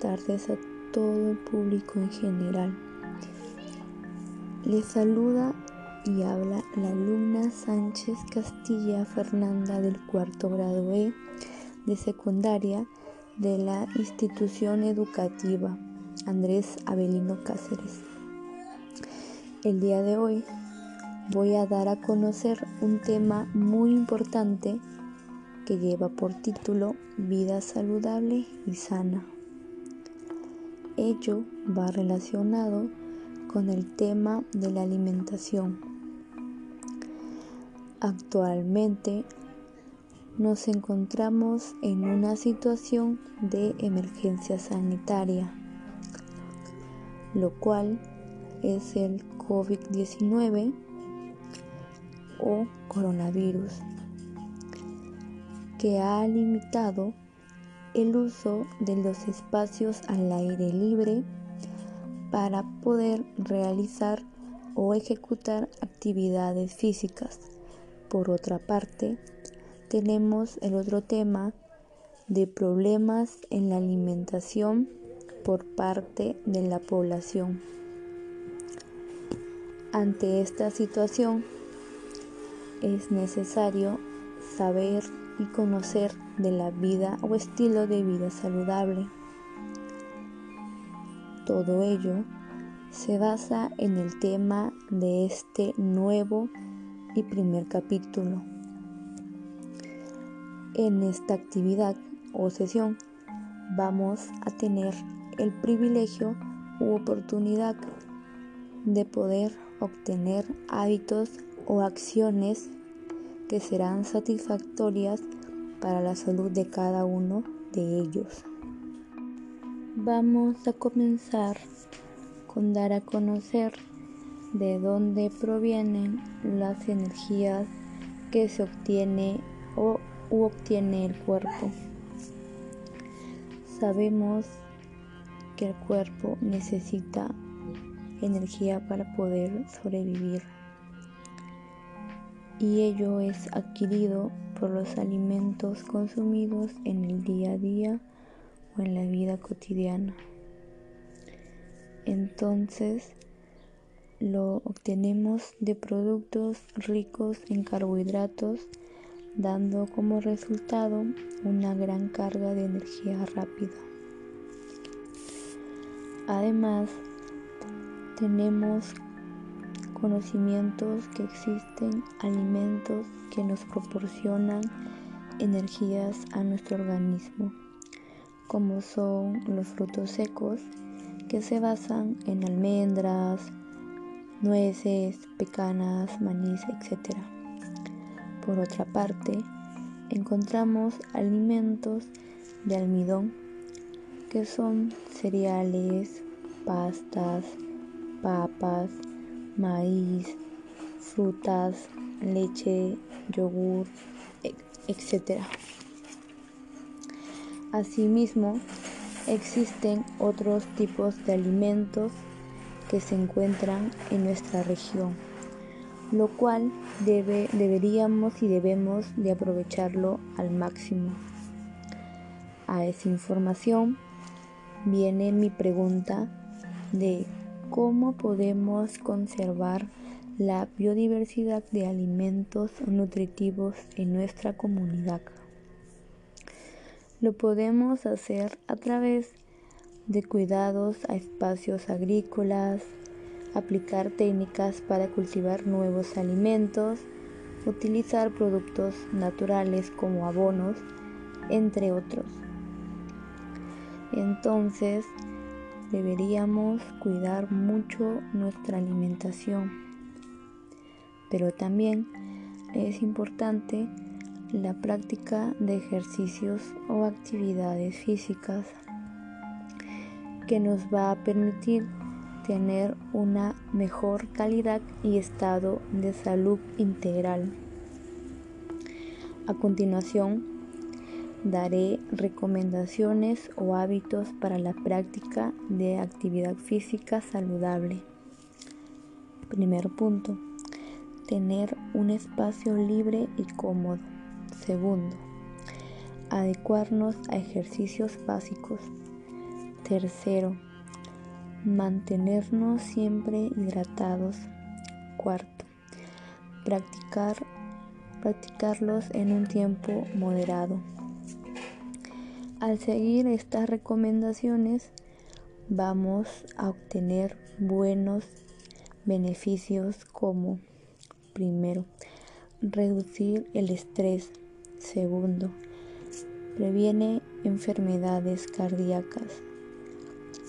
tardes a todo el público en general. Les saluda y habla la alumna Sánchez Castilla Fernanda del cuarto grado E de secundaria de la institución educativa Andrés Avelino Cáceres. El día de hoy voy a dar a conocer un tema muy importante que lleva por título Vida saludable y sana. Ello va relacionado con el tema de la alimentación. Actualmente nos encontramos en una situación de emergencia sanitaria, lo cual es el COVID-19 o coronavirus que ha limitado el uso de los espacios al aire libre para poder realizar o ejecutar actividades físicas. Por otra parte, tenemos el otro tema de problemas en la alimentación por parte de la población. Ante esta situación, es necesario saber y conocer de la vida o estilo de vida saludable. Todo ello se basa en el tema de este nuevo y primer capítulo. En esta actividad o sesión vamos a tener el privilegio u oportunidad de poder obtener hábitos o acciones que serán satisfactorias para la salud de cada uno de ellos. Vamos a comenzar con dar a conocer de dónde provienen las energías que se obtiene o obtiene el cuerpo. Sabemos que el cuerpo necesita energía para poder sobrevivir y ello es adquirido por los alimentos consumidos en el día a día o en la vida cotidiana. Entonces, lo obtenemos de productos ricos en carbohidratos, dando como resultado una gran carga de energía rápida. Además, tenemos conocimientos que existen alimentos que nos proporcionan energías a nuestro organismo, como son los frutos secos, que se basan en almendras, nueces, pecanas, maíz, etc. Por otra parte, encontramos alimentos de almidón, que son cereales, pastas, papas, maíz, frutas, leche, yogur, etc. Asimismo, existen otros tipos de alimentos que se encuentran en nuestra región, lo cual debe, deberíamos y debemos de aprovecharlo al máximo. A esa información viene mi pregunta de cómo podemos conservar la biodiversidad de alimentos nutritivos en nuestra comunidad. Lo podemos hacer a través de cuidados a espacios agrícolas, aplicar técnicas para cultivar nuevos alimentos, utilizar productos naturales como abonos, entre otros. Entonces, deberíamos cuidar mucho nuestra alimentación, pero también es importante la práctica de ejercicios o actividades físicas que nos va a permitir tener una mejor calidad y estado de salud integral. A continuación, daré recomendaciones o hábitos para la práctica de actividad física saludable. Primer punto, tener un espacio libre y cómodo. Segundo, adecuarnos a ejercicios básicos. Tercero, mantenernos siempre hidratados. Cuarto, practicar, practicarlos en un tiempo moderado. Al seguir estas recomendaciones, vamos a obtener buenos beneficios como, primero, reducir el estrés. Segundo, previene enfermedades cardíacas.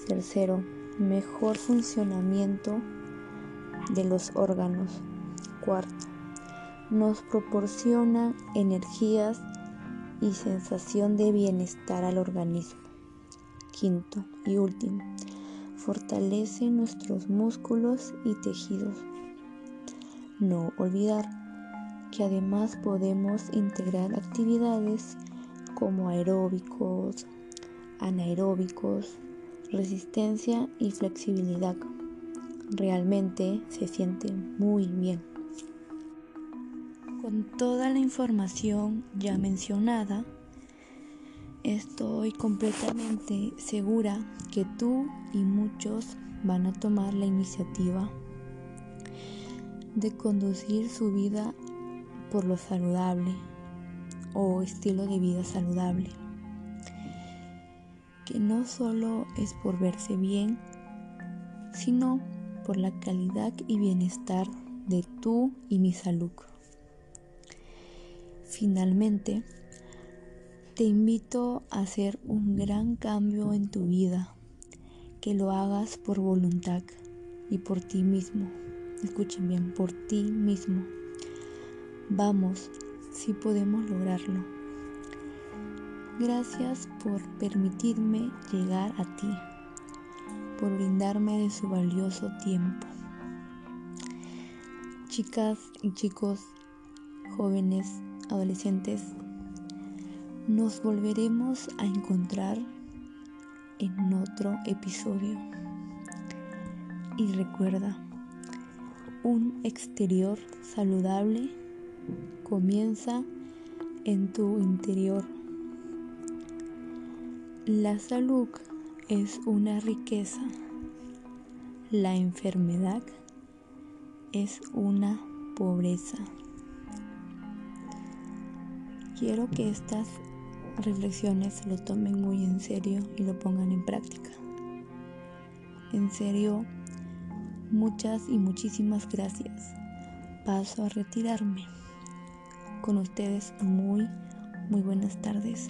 Tercero, mejor funcionamiento de los órganos. Cuarto, nos proporciona energías y sensación de bienestar al organismo. Quinto y último, fortalece nuestros músculos y tejidos. No olvidar que además podemos integrar actividades como aeróbicos, anaeróbicos, resistencia y flexibilidad. Realmente se siente muy bien. Con toda la información ya mencionada, estoy completamente segura que tú y muchos van a tomar la iniciativa de conducir su vida por lo saludable o estilo de vida saludable, que no solo es por verse bien, sino por la calidad y bienestar de tú y mi salud. Finalmente, te invito a hacer un gran cambio en tu vida, que lo hagas por voluntad y por ti mismo. Escuchen bien, por ti mismo. Vamos, si podemos lograrlo. Gracias por permitirme llegar a ti, por brindarme de su valioso tiempo. Chicas y chicos, jóvenes, adolescentes, nos volveremos a encontrar en otro episodio. Y recuerda, un exterior saludable comienza en tu interior. La salud es una riqueza. La enfermedad es una pobreza. Quiero que estas reflexiones lo tomen muy en serio y lo pongan en práctica. En serio, muchas y muchísimas gracias. Paso a retirarme. Con ustedes muy, muy buenas tardes.